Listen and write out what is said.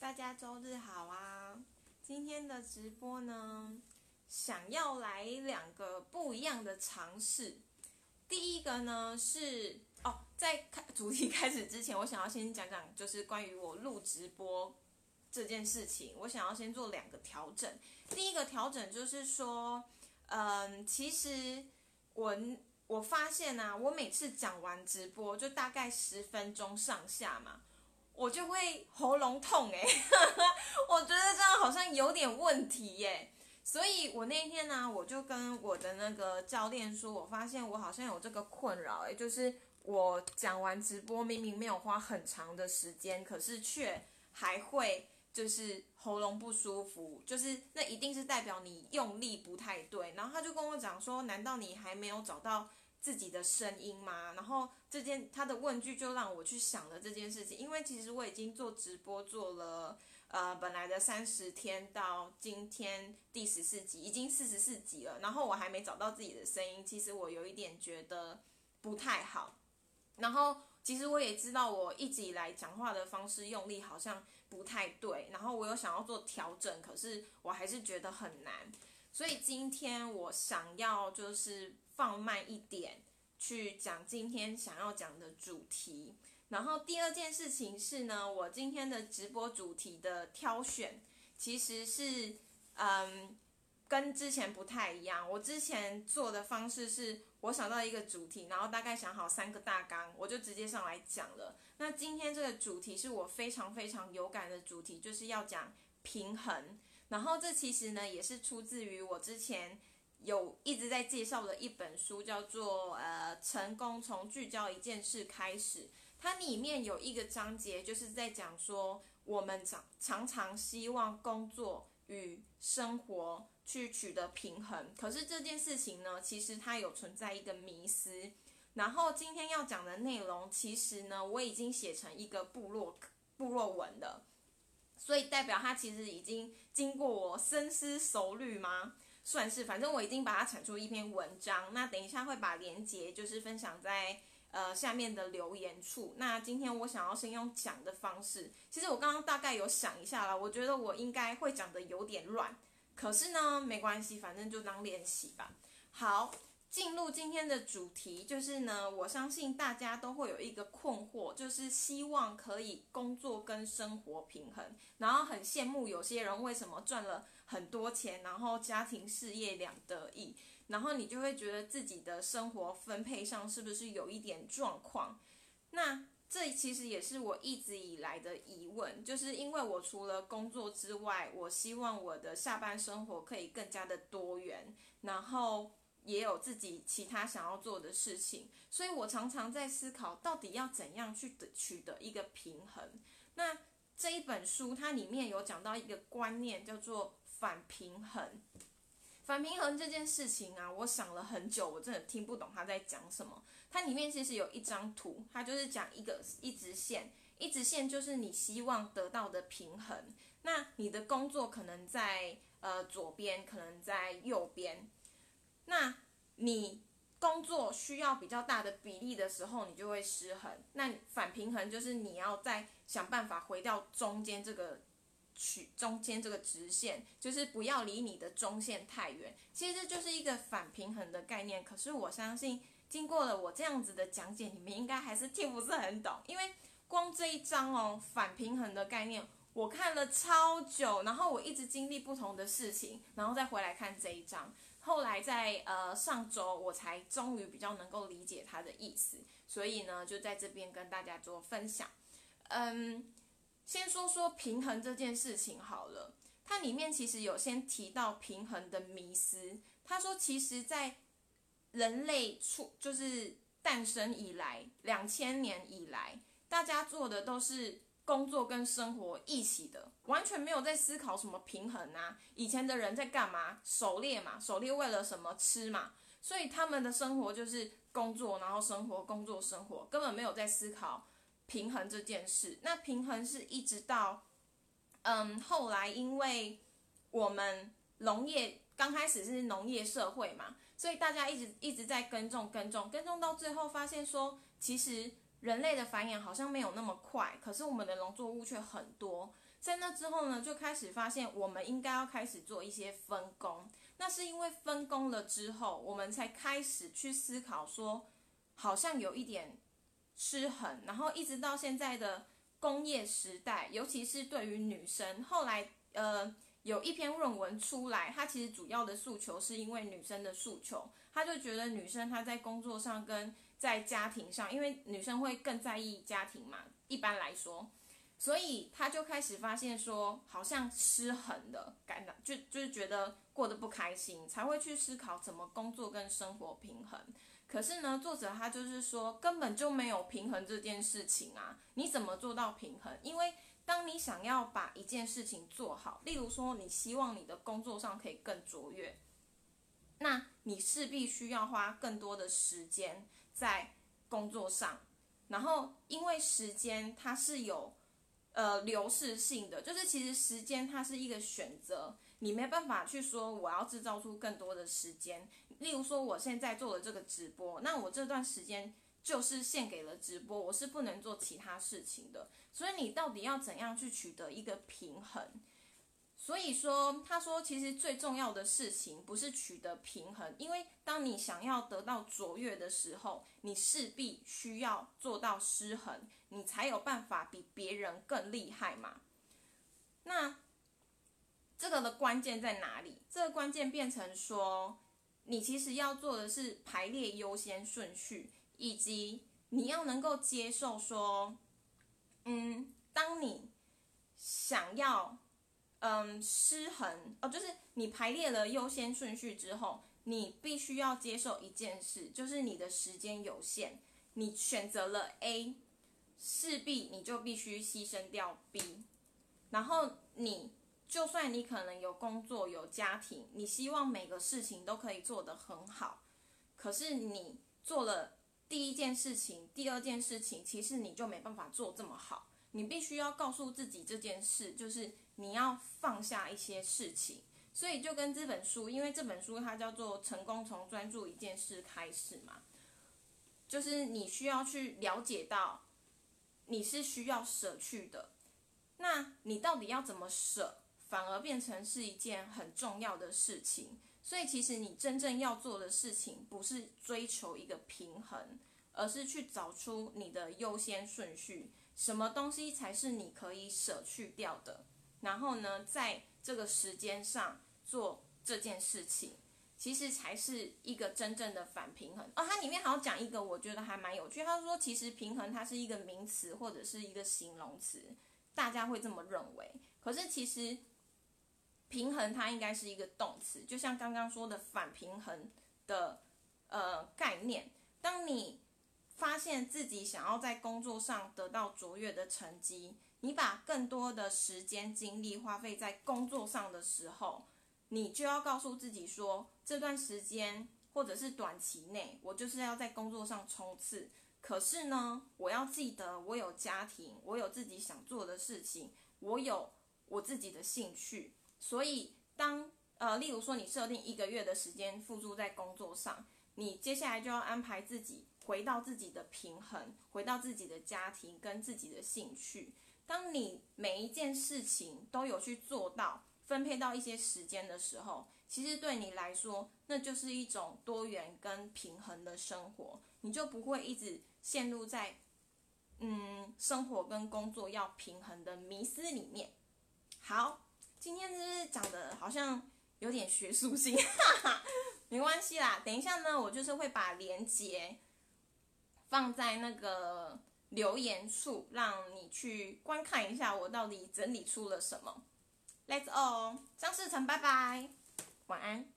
大家周日好啊！今天的直播呢，想要来两个不一样的尝试。第一个呢是哦，在开主题开始之前，我想要先讲讲，就是关于我录直播这件事情，我想要先做两个调整。第一个调整就是说，嗯，其实我我发现啊，我每次讲完直播就大概十分钟上下嘛。我就会喉咙痛哎，我觉得这样好像有点问题耶，所以我那一天呢，我就跟我的那个教练说，我发现我好像有这个困扰哎，就是我讲完直播明明没有花很长的时间，可是却还会就是喉咙不舒服，就是那一定是代表你用力不太对。然后他就跟我讲说，难道你还没有找到？自己的声音吗？然后这件他的问句就让我去想了这件事情，因为其实我已经做直播做了，呃，本来的三十天到今天第十四集，已经四十四集了，然后我还没找到自己的声音，其实我有一点觉得不太好。然后其实我也知道我一直以来讲话的方式用力好像不太对，然后我有想要做调整，可是我还是觉得很难。所以今天我想要就是放慢一点去讲今天想要讲的主题。然后第二件事情是呢，我今天的直播主题的挑选其实是嗯跟之前不太一样。我之前做的方式是我想到一个主题，然后大概想好三个大纲，我就直接上来讲了。那今天这个主题是我非常非常有感的主题，就是要讲平衡。然后这其实呢，也是出自于我之前有一直在介绍的一本书，叫做《呃成功从聚焦一件事开始》。它里面有一个章节，就是在讲说，我们常常常希望工作与生活去取得平衡，可是这件事情呢，其实它有存在一个迷思。然后今天要讲的内容，其实呢，我已经写成一个部落部落文了。所以代表它其实已经经过我深思熟虑吗？算是，反正我已经把它产出一篇文章。那等一下会把连接就是分享在呃下面的留言处。那今天我想要先用讲的方式，其实我刚刚大概有想一下了，我觉得我应该会讲的有点乱，可是呢没关系，反正就当练习吧。好。进入今天的主题，就是呢，我相信大家都会有一个困惑，就是希望可以工作跟生活平衡，然后很羡慕有些人为什么赚了很多钱，然后家庭事业两得意，然后你就会觉得自己的生活分配上是不是有一点状况？那这其实也是我一直以来的疑问，就是因为我除了工作之外，我希望我的下班生活可以更加的多元，然后。也有自己其他想要做的事情，所以我常常在思考，到底要怎样去得取得一个平衡。那这一本书它里面有讲到一个观念，叫做反平衡。反平衡这件事情啊，我想了很久，我真的听不懂他在讲什么。它里面其实有一张图，它就是讲一个一直线，一直线就是你希望得到的平衡。那你的工作可能在呃左边，可能在右边。那你工作需要比较大的比例的时候，你就会失衡。那反平衡就是你要再想办法回到中间这个曲中间这个直线，就是不要离你的中线太远。其实这就是一个反平衡的概念。可是我相信，经过了我这样子的讲解，你们应该还是听不是很懂。因为光这一章哦，反平衡的概念，我看了超久，然后我一直经历不同的事情，然后再回来看这一章。后来在呃上周，我才终于比较能够理解他的意思，所以呢，就在这边跟大家做分享。嗯，先说说平衡这件事情好了。它里面其实有先提到平衡的迷思。他说，其实，在人类出就是诞生以来，两千年以来，大家做的都是。工作跟生活一起的，完全没有在思考什么平衡啊！以前的人在干嘛？狩猎嘛，狩猎为了什么吃嘛？所以他们的生活就是工作，然后生活，工作，生活，根本没有在思考平衡这件事。那平衡是一直到，嗯，后来因为我们农业刚开始是农业社会嘛，所以大家一直一直在耕种，耕种，耕种到最后发现说，其实。人类的繁衍好像没有那么快，可是我们的农作物却很多。在那之后呢，就开始发现我们应该要开始做一些分工。那是因为分工了之后，我们才开始去思考说，好像有一点失衡。然后一直到现在的工业时代，尤其是对于女生，后来呃有一篇论文出来，它其实主要的诉求是因为女生的诉求，他就觉得女生她在工作上跟在家庭上，因为女生会更在意家庭嘛，一般来说。所以她就开始发现说，好像失衡的感到，就就是觉得过得不开心，才会去思考怎么工作跟生活平衡。可是呢，作者他就是说，根本就没有平衡这件事情啊！你怎么做到平衡？因为当你想要把一件事情做好，例如说你希望你的工作上可以更卓越，那你势必需要花更多的时间在工作上，然后因为时间它是有。呃，流逝性的就是其实时间它是一个选择，你没办法去说我要制造出更多的时间。例如说，我现在做了这个直播，那我这段时间就是献给了直播，我是不能做其他事情的。所以你到底要怎样去取得一个平衡？所以说，他说其实最重要的事情不是取得平衡，因为当你想要得到卓越的时候，你势必需要做到失衡，你才有办法比别人更厉害嘛。那这个的关键在哪里？这个关键变成说，你其实要做的是排列优先顺序，以及你要能够接受说，嗯，当你想要。嗯，失衡哦，就是你排列了优先顺序之后，你必须要接受一件事，就是你的时间有限，你选择了 A，势必你就必须牺牲掉 B，然后你就算你可能有工作有家庭，你希望每个事情都可以做得很好，可是你做了第一件事情，第二件事情，其实你就没办法做这么好，你必须要告诉自己这件事，就是。你要放下一些事情，所以就跟这本书，因为这本书它叫做《成功从专注一件事开始》嘛，就是你需要去了解到，你是需要舍去的，那你到底要怎么舍，反而变成是一件很重要的事情。所以其实你真正要做的事情，不是追求一个平衡，而是去找出你的优先顺序，什么东西才是你可以舍去掉的。然后呢，在这个时间上做这件事情，其实才是一个真正的反平衡。哦，它里面好像讲一个，我觉得还蛮有趣。他说，其实平衡它是一个名词或者是一个形容词，大家会这么认为。可是其实平衡它应该是一个动词，就像刚刚说的反平衡的呃概念。当你发现自己想要在工作上得到卓越的成绩。你把更多的时间精力花费在工作上的时候，你就要告诉自己说，这段时间或者是短期内，我就是要在工作上冲刺。可是呢，我要记得我有家庭，我有自己想做的事情，我有我自己的兴趣。所以，当呃，例如说你设定一个月的时间付诸在工作上，你接下来就要安排自己回到自己的平衡，回到自己的家庭跟自己的兴趣。当你每一件事情都有去做到，分配到一些时间的时候，其实对你来说，那就是一种多元跟平衡的生活，你就不会一直陷入在，嗯，生活跟工作要平衡的迷思里面。好，今天就是讲的好像有点学术性，哈哈，没关系啦，等一下呢，我就是会把连接放在那个。留言处，让你去观看一下我到底整理出了什么。Let's all，张世成，拜拜，晚安。